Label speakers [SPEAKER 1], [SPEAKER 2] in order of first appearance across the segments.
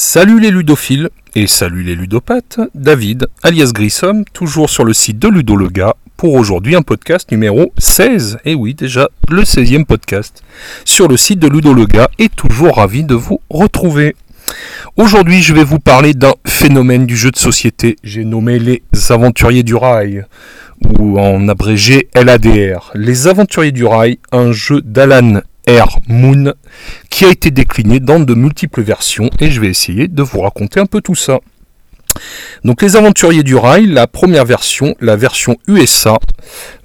[SPEAKER 1] Salut les ludophiles et salut les ludopathes, David, alias Grissom, toujours sur le site de Ludolega, pour aujourd'hui un podcast numéro 16. Et oui, déjà le 16e podcast sur le site de Ludolega et toujours ravi de vous retrouver. Aujourd'hui, je vais vous parler d'un phénomène du jeu de société, j'ai nommé les aventuriers du rail, ou en abrégé LADR. Les aventuriers du rail, un jeu d'Alan Air Moon qui a été décliné dans de multiples versions et je vais essayer de vous raconter un peu tout ça. Donc les aventuriers du rail, la première version, la version USA,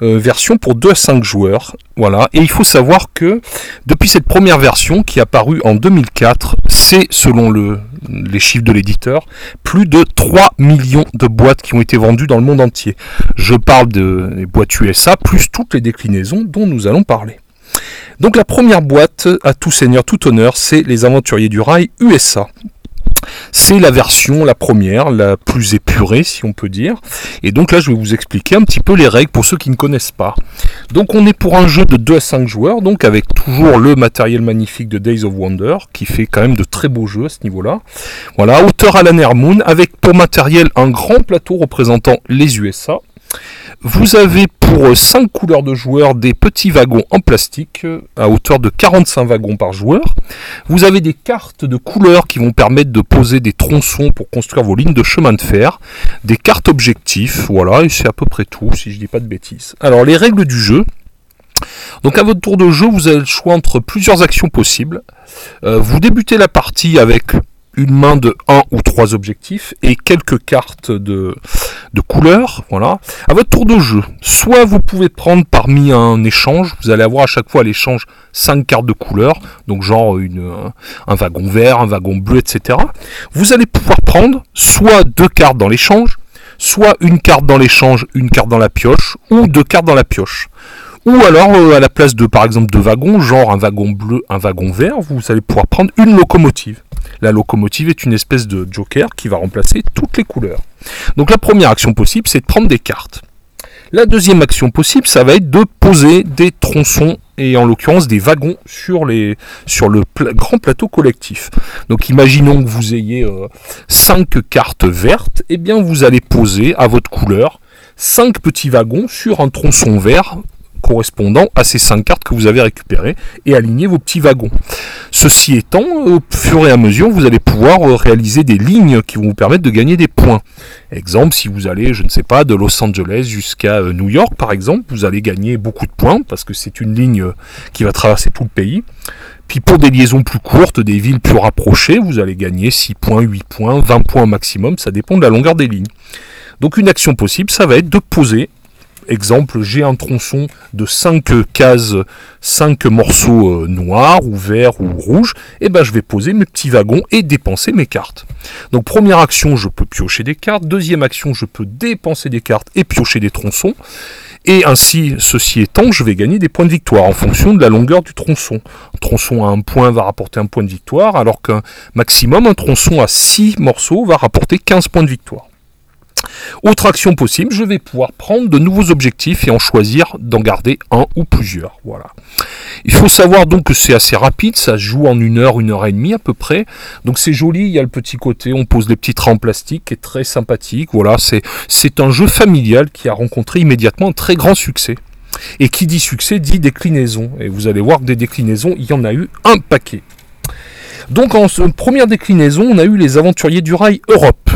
[SPEAKER 1] euh, version pour 2 à 5 joueurs. Voilà. Et il faut savoir que depuis cette première version qui est apparue en 2004, c'est selon le, les chiffres de l'éditeur, plus de 3 millions de boîtes qui ont été vendues dans le monde entier. Je parle de, boîtes USA plus toutes les déclinaisons dont nous allons parler. Donc la première boîte, à tout seigneur, tout honneur, c'est les Aventuriers du Rail USA. C'est la version, la première, la plus épurée, si on peut dire. Et donc là, je vais vous expliquer un petit peu les règles pour ceux qui ne connaissent pas. Donc on est pour un jeu de 2 à 5 joueurs, donc avec toujours le matériel magnifique de Days of Wonder, qui fait quand même de très beaux jeux à ce niveau-là. Voilà, auteur Alan Moon, avec pour matériel un grand plateau représentant les USA. Vous avez pour 5 couleurs de joueurs des petits wagons en plastique à hauteur de 45 wagons par joueur. Vous avez des cartes de couleurs qui vont permettre de poser des tronçons pour construire vos lignes de chemin de fer, des cartes objectifs, voilà, et c'est à peu près tout si je dis pas de bêtises. Alors les règles du jeu. Donc à votre tour de jeu, vous avez le choix entre plusieurs actions possibles. Euh, vous débutez la partie avec une main de 1 ou 3 objectifs et quelques cartes de, de couleurs. Voilà. À votre tour de jeu, soit vous pouvez prendre parmi un échange, vous allez avoir à chaque fois à l'échange 5 cartes de couleurs, donc genre une, un wagon vert, un wagon bleu, etc. Vous allez pouvoir prendre soit deux cartes dans l'échange, soit une carte dans l'échange, une carte dans la pioche, ou deux cartes dans la pioche. Ou alors, euh, à la place de, par exemple, deux wagons, genre un wagon bleu, un wagon vert, vous allez pouvoir prendre une locomotive. La locomotive est une espèce de joker qui va remplacer toutes les couleurs. Donc la première action possible, c'est de prendre des cartes. La deuxième action possible, ça va être de poser des tronçons et en l'occurrence des wagons sur, les, sur le grand plateau collectif. Donc imaginons que vous ayez 5 cartes vertes, et eh bien vous allez poser à votre couleur 5 petits wagons sur un tronçon vert correspondant à ces 5 cartes que vous avez récupérées et aligner vos petits wagons. Ceci étant, au fur et à mesure, vous allez pouvoir euh, réaliser des lignes qui vont vous permettre de gagner des points. Exemple, si vous allez, je ne sais pas, de Los Angeles jusqu'à euh, New York par exemple, vous allez gagner beaucoup de points parce que c'est une ligne euh, qui va traverser tout le pays. Puis pour des liaisons plus courtes, des villes plus rapprochées, vous allez gagner 6 points, 8 points, 20 points maximum, ça dépend de la longueur des lignes. Donc une action possible, ça va être de poser Exemple, j'ai un tronçon de 5 cases, 5 morceaux euh, noirs ou verts ou rouges, et ben je vais poser mes petits wagons et dépenser mes cartes. Donc première action, je peux piocher des cartes, deuxième action, je peux dépenser des cartes et piocher des tronçons. Et ainsi, ceci étant, je vais gagner des points de victoire en fonction de la longueur du tronçon. Un tronçon à un point va rapporter un point de victoire, alors qu'un maximum, un tronçon à 6 morceaux va rapporter 15 points de victoire. Autre action possible, je vais pouvoir prendre de nouveaux objectifs et en choisir d'en garder un ou plusieurs. Voilà. Il faut savoir donc que c'est assez rapide, ça se joue en une heure, une heure et demie à peu près. Donc c'est joli, il y a le petit côté, on pose des petits trains en plastique qui est très sympathique. Voilà, c'est un jeu familial qui a rencontré immédiatement un très grand succès. Et qui dit succès dit déclinaison. Et vous allez voir que des déclinaisons, il y en a eu un paquet. Donc en première déclinaison, on a eu les aventuriers du rail Europe.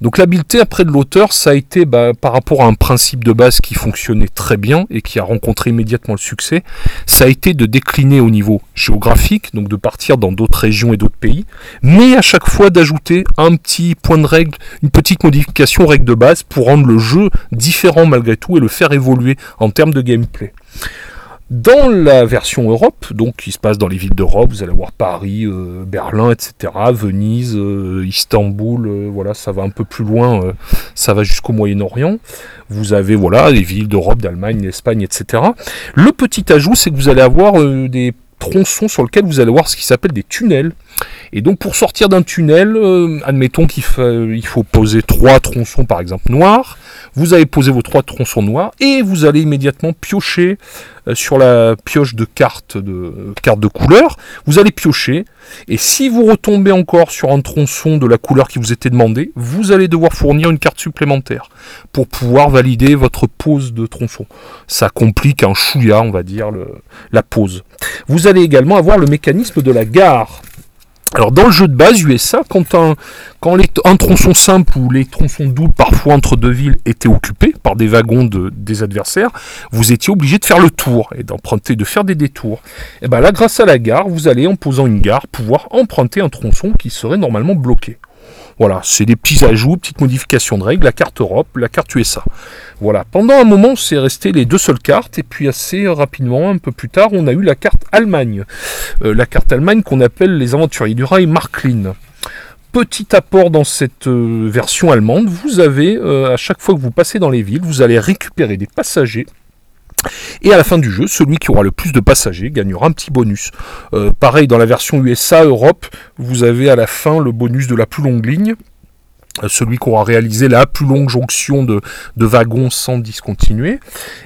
[SPEAKER 1] Donc l'habileté après de l'auteur, ça a été bah, par rapport à un principe de base qui fonctionnait très bien et qui a rencontré immédiatement le succès, ça a été de décliner au niveau géographique, donc de partir dans d'autres régions et d'autres pays, mais à chaque fois d'ajouter un petit point de règle, une petite modification règle de base pour rendre le jeu différent malgré tout et le faire évoluer en termes de gameplay. Dans la version Europe, donc qui se passe dans les villes d'Europe, vous allez voir Paris, euh, Berlin, etc., Venise, euh, Istanbul, euh, voilà, ça va un peu plus loin, ça va jusqu'au Moyen-Orient. Vous avez voilà les villes d'Europe, d'Allemagne, d'Espagne, etc. Le petit ajout, c'est que vous allez avoir des tronçons sur lesquels vous allez voir ce qui s'appelle des tunnels. Et donc pour sortir d'un tunnel, admettons qu'il faut poser trois tronçons par exemple noirs, vous allez poser vos trois tronçons noirs et vous allez immédiatement piocher sur la pioche de carte de carte de couleur, vous allez piocher et si vous retombez encore sur un tronçon de la couleur qui vous était demandé, vous allez devoir fournir une carte supplémentaire pour pouvoir valider votre pose de tronçon. Ça complique un chouïa, on va dire, la pose. Vous allez également avoir le mécanisme de la gare. Alors dans le jeu de base USA, quand un, quand un tronçon simple ou les tronçons doubles parfois entre deux villes étaient occupés par des wagons de, des adversaires, vous étiez obligé de faire le tour et d'emprunter, de faire des détours. Et bien là, grâce à la gare, vous allez en posant une gare pouvoir emprunter un tronçon qui serait normalement bloqué. Voilà, c'est des petits ajouts, petites modifications de règles, la carte Europe, la carte USA. Voilà, pendant un moment, c'est resté les deux seules cartes, et puis assez rapidement, un peu plus tard, on a eu la carte Allemagne. Euh, la carte Allemagne qu'on appelle les aventuriers du rail Marklin. Petit apport dans cette euh, version allemande, vous avez, euh, à chaque fois que vous passez dans les villes, vous allez récupérer des passagers et à la fin du jeu, celui qui aura le plus de passagers gagnera un petit bonus. Euh, pareil, dans la version USA Europe, vous avez à la fin le bonus de la plus longue ligne. Euh, celui qui aura réalisé la plus longue jonction de, de, wagons sans discontinuer.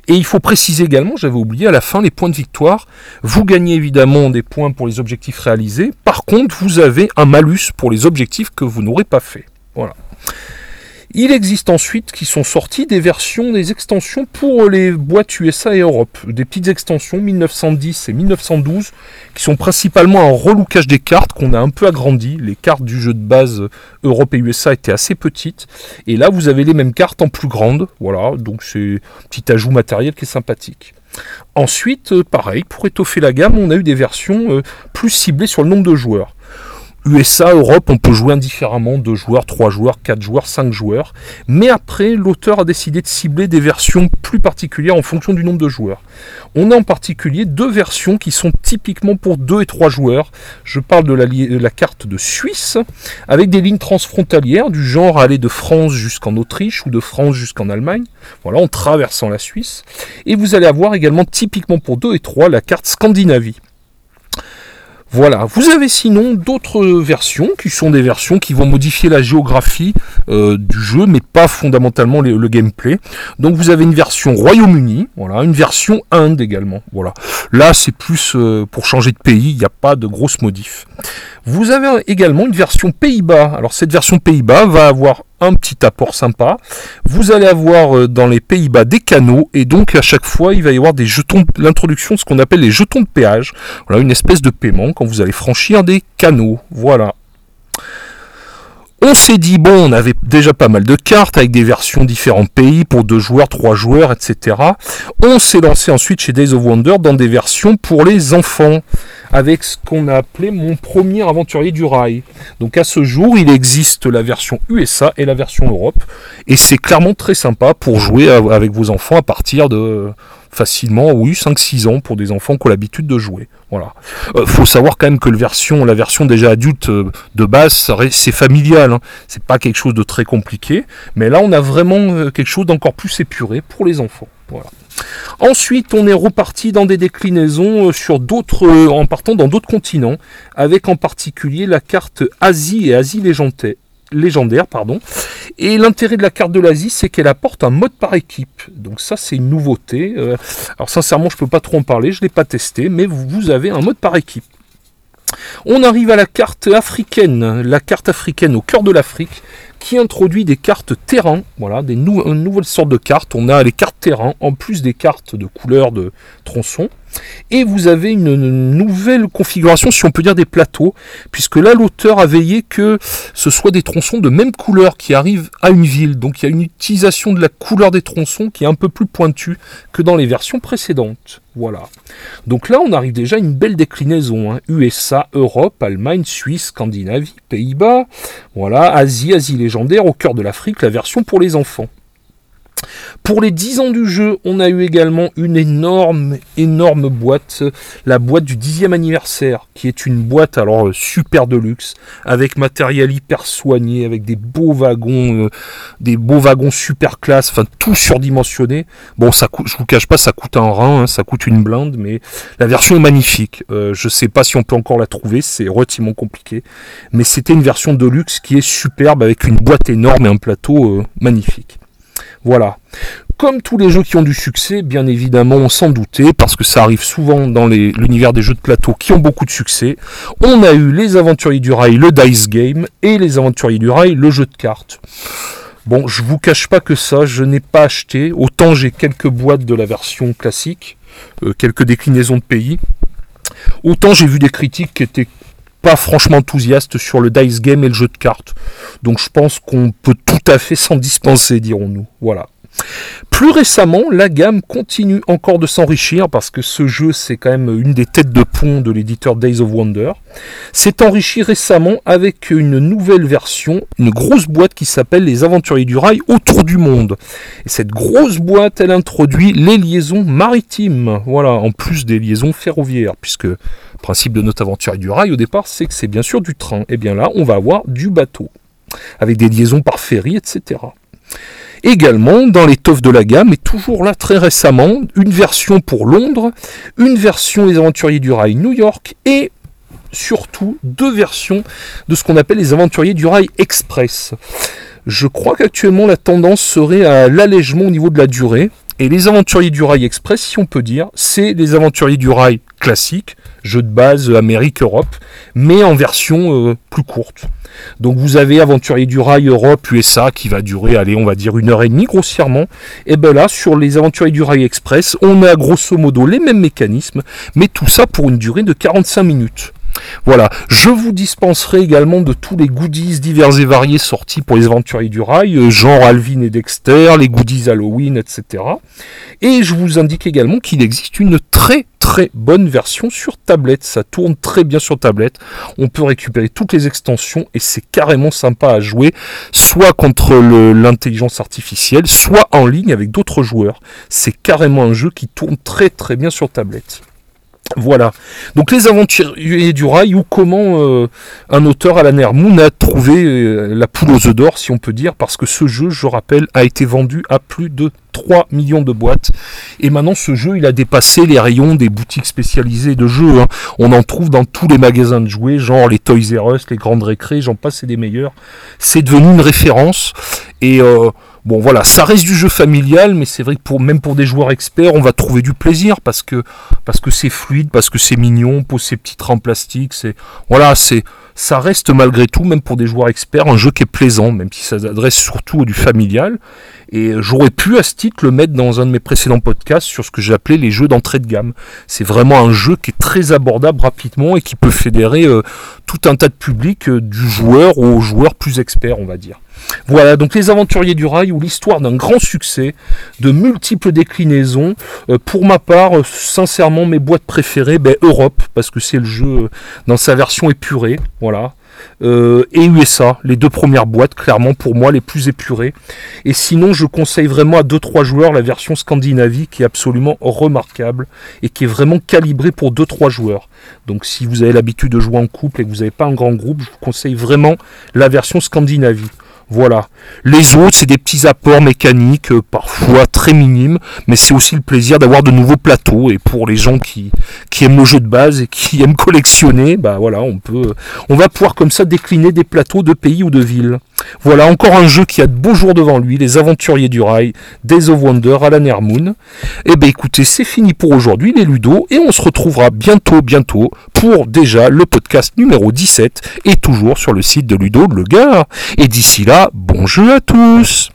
[SPEAKER 1] Et il faut préciser également, j'avais oublié, à la fin, les points de victoire. Vous gagnez évidemment des points pour les objectifs réalisés. Par contre, vous avez un malus pour les objectifs que vous n'aurez pas fait. Voilà. Il existe ensuite qui sont sortis des versions, des extensions pour les boîtes USA et Europe. Des petites extensions 1910 et 1912 qui sont principalement un relookage des cartes qu'on a un peu agrandi. Les cartes du jeu de base Europe et USA étaient assez petites. Et là, vous avez les mêmes cartes en plus grande. Voilà, donc c'est un petit ajout matériel qui est sympathique. Ensuite, euh, pareil, pour étoffer la gamme, on a eu des versions euh, plus ciblées sur le nombre de joueurs. USA, Europe, on peut jouer indifféremment, 2 joueurs, 3 joueurs, 4 joueurs, 5 joueurs. Mais après, l'auteur a décidé de cibler des versions plus particulières en fonction du nombre de joueurs. On a en particulier deux versions qui sont typiquement pour 2 et 3 joueurs. Je parle de la, carte de Suisse, avec des lignes transfrontalières du genre aller de France jusqu'en Autriche ou de France jusqu'en Allemagne. Voilà, en traversant la Suisse. Et vous allez avoir également typiquement pour 2 et 3 la carte Scandinavie. Voilà, vous avez sinon d'autres versions qui sont des versions qui vont modifier la géographie euh, du jeu, mais pas fondamentalement le, gameplay. Donc vous avez une version Royaume-Uni, voilà, une version Inde également. Voilà. Là c'est plus euh, pour changer de pays, il n'y a pas de grosses modifs. Vous avez également une version Pays-Bas. Alors cette version Pays-Bas va avoir un petit apport sympa. Vous allez avoir euh, dans les Pays-Bas des canaux et donc à chaque fois il va y avoir des jetons, l'introduction de ce qu'on appelle les jetons de péage. Voilà une espèce de paiement quand vous allez franchir des canaux. Voilà. On s'est dit, bon, on avait déjà pas mal de cartes avec des versions différents pays pour deux joueurs, trois joueurs, etc. On s'est lancé ensuite chez Days of Wonder dans des versions pour les enfants avec ce qu'on a appelé mon premier aventurier du rail. Donc à ce jour, il existe la version USA et la version Europe. Et c'est clairement très sympa pour jouer avec vos enfants à partir de facilement, oui, 5-6 ans pour des enfants qui ont l'habitude de jouer. Voilà. Euh, faut savoir quand même que version, la version déjà adulte euh, de base, c'est familial. Hein. C'est pas quelque chose de très compliqué. Mais là, on a vraiment euh, quelque chose d'encore plus épuré pour les enfants. Ensuite, on est reparti dans des déclinaisons sur d'autres, en partant dans d'autres continents, avec en particulier la carte Asie et Asie légendaire, légendaire pardon. Et l'intérêt de la carte de l'Asie, c'est qu'elle apporte un mode par équipe. Donc ça, c'est une nouveauté. Euh, alors sincèrement, je peux pas trop en parler, je ne l'ai pas testé, mais vous avez un mode par équipe. On arrive à la carte africaine, la carte africaine au cœur de l'Afrique, qui introduit des cartes terrain, voilà, des une nouvelle sorte de cartes. On a les cartes terrain en plus des cartes de couleur de tronçon. Et vous avez une, nouvelle configuration, si on peut dire, des plateaux, puisque là, l'auteur a veillé que ce soit des tronçons de même couleur qui arrivent à une ville. Donc il y a une utilisation de la couleur des tronçons qui est un peu plus pointue que dans les versions précédentes. Voilà. Donc là, on arrive déjà à une belle déclinaison. USA, hein. Europe, Allemagne, Suisse, Scandinavie, Pays-Bas. Voilà, Asie, Asie légendaire, au cœur de l'Afrique, la version pour les enfants. Pour les 10 ans du jeu, on a eu également une énorme, énorme boîte, la boîte du 10e anniversaire, qui est une boîte alors euh, super de luxe, avec matériel hyper soigné, avec des beaux wagons, euh, des beaux wagons super classe, enfin tout surdimensionné. Bon, ça coûte, je vous cache pas, ça coûte un rein, hein, ça coûte une blinde, mais la version est magnifique. Euh, je sais pas si on peut encore la trouver, c'est relativement compliqué, mais c'était une version de luxe qui est superbe avec une boîte énorme et un plateau magnifique. Voilà. Comme tous les jeux qui ont du succès, bien évidemment, on s'en doutait, parce que ça arrive souvent dans l'univers des jeux de plateau qui ont beaucoup de succès. On a eu les Aventuriers du Rail, le Dice Game, et les Aventuriers du Rail, le jeu de cartes. Bon, je vous cache pas que ça, je n'ai pas acheté. Autant j'ai quelques boîtes de la version classique, euh, quelques déclinaisons de pays. Autant j'ai vu des critiques qui étaient franchement enthousiastes sur le dice game et le jeu de cartes. Donc je pense qu'on peut tout à fait s'en dispenser, dirons-nous. Voilà. Plus récemment, la gamme continue encore de s'enrichir parce que ce jeu, c'est quand même une des têtes de pont de l'éditeur Days of Wonder. S'est enrichi récemment avec une nouvelle version, une grosse boîte qui s'appelle Les Aventuriers du Rail autour du monde. Et cette grosse boîte, elle introduit les liaisons maritimes, voilà, en plus des liaisons ferroviaires, puisque principe de notre Aventurier du Rail au départ, c'est que c'est bien sûr du train. Et bien là, on va avoir du bateau, avec des liaisons par ferry, etc. Également, dans l'étoffe de la gamme, et toujours là très récemment, une version pour Londres, une version Les Aventuriers du Rail New York et surtout deux versions de ce qu'on appelle les Aventuriers du Rail Express. Je crois qu'actuellement la tendance serait à l'allègement au niveau de la durée. Et les Aventuriers du Rail Express, si on peut dire, c'est les Aventuriers du Rail classiques, jeu de base Amérique-Europe, mais en version euh, plus courte. Donc vous avez Aventurier du Rail Europe USA qui va durer, allez, on va dire une heure et demie grossièrement. Et ben là, sur les Aventuriers du Rail Express, on a grosso modo les mêmes mécanismes, mais tout ça pour une durée de 45 minutes. Voilà, je vous dispenserai également de tous les goodies divers et variés sortis pour les aventuriers du rail, euh, genre Alvin et Dexter, les goodies Halloween, etc. Et je vous indique également qu'il existe une très très bonne version sur tablette. Ça tourne très bien sur tablette. On peut récupérer toutes les extensions et c'est carrément sympa à jouer, soit contre l'intelligence artificielle, soit en ligne avec d'autres joueurs. C'est carrément un jeu qui tourne très très bien sur tablette. Voilà. Donc les aventuriers du rail ou comment euh, un auteur à la Moon a trouvé euh, la poule aux œufs d'or, si on peut dire, parce que ce jeu, je rappelle, a été vendu à plus de 3 millions de boîtes. Et maintenant, ce jeu, il a dépassé les rayons des boutiques spécialisées de jeux. Hein. On en trouve dans tous les magasins de jouets, genre les Toys R Us, les Grandes Récré, j'en passe, c'est des meilleurs. C'est devenu une référence. Et euh, Bon voilà, ça reste du jeu familial, mais c'est vrai que pour, même pour des joueurs experts, on va trouver du plaisir parce que parce que c'est fluide, parce que c'est mignon, pose ces petits trains en plastique, c'est voilà, c'est ça reste malgré tout, même pour des joueurs experts, un jeu qui est plaisant, même si ça s'adresse surtout du familial. Et j'aurais pu à ce titre le mettre dans un de mes précédents podcasts sur ce que j'appelais les jeux d'entrée de gamme. C'est vraiment un jeu qui est très abordable rapidement et qui peut fédérer euh, tout un tas de publics, euh, du joueur au joueur plus expert, on va dire. Voilà, donc les aventuriers du rail ou l'histoire d'un grand succès, de multiples déclinaisons. Euh, pour ma part, euh, sincèrement, mes boîtes préférées, ben, Europe, parce que c'est le jeu euh, dans sa version épurée, voilà. et USA, les deux premières boîtes, clairement pour moi les plus épurées. Et sinon, je conseille vraiment à 2-3 joueurs la version Scandinavie qui est absolument remarquable et qui est vraiment calibrée pour 2-3 joueurs. Donc si vous avez l'habitude de jouer en couple et que vous n'avez pas un grand groupe, je vous conseille vraiment la version Scandinavie. Voilà. Les autres, c'est des petits apports mécaniques, euh, parfois très minimes, mais c'est aussi le plaisir d'avoir de nouveaux plateaux. Et pour les gens qui, aiment le jeu de base et qui aiment collectionner, bah voilà, on peut, on va pouvoir comme ça décliner des plateaux de pays ou de villes. Voilà encore un jeu qui a de beaux jours devant lui, les aventuriers du rail, Days of Wonder à la Moon. Et eh ben écoutez, c'est fini pour aujourd'hui les Ludo, et on se retrouvera bientôt, bientôt, pour déjà le podcast numéro 17, et toujours sur le site de Ludo Le Gars. Et d'ici là, bon jeu à tous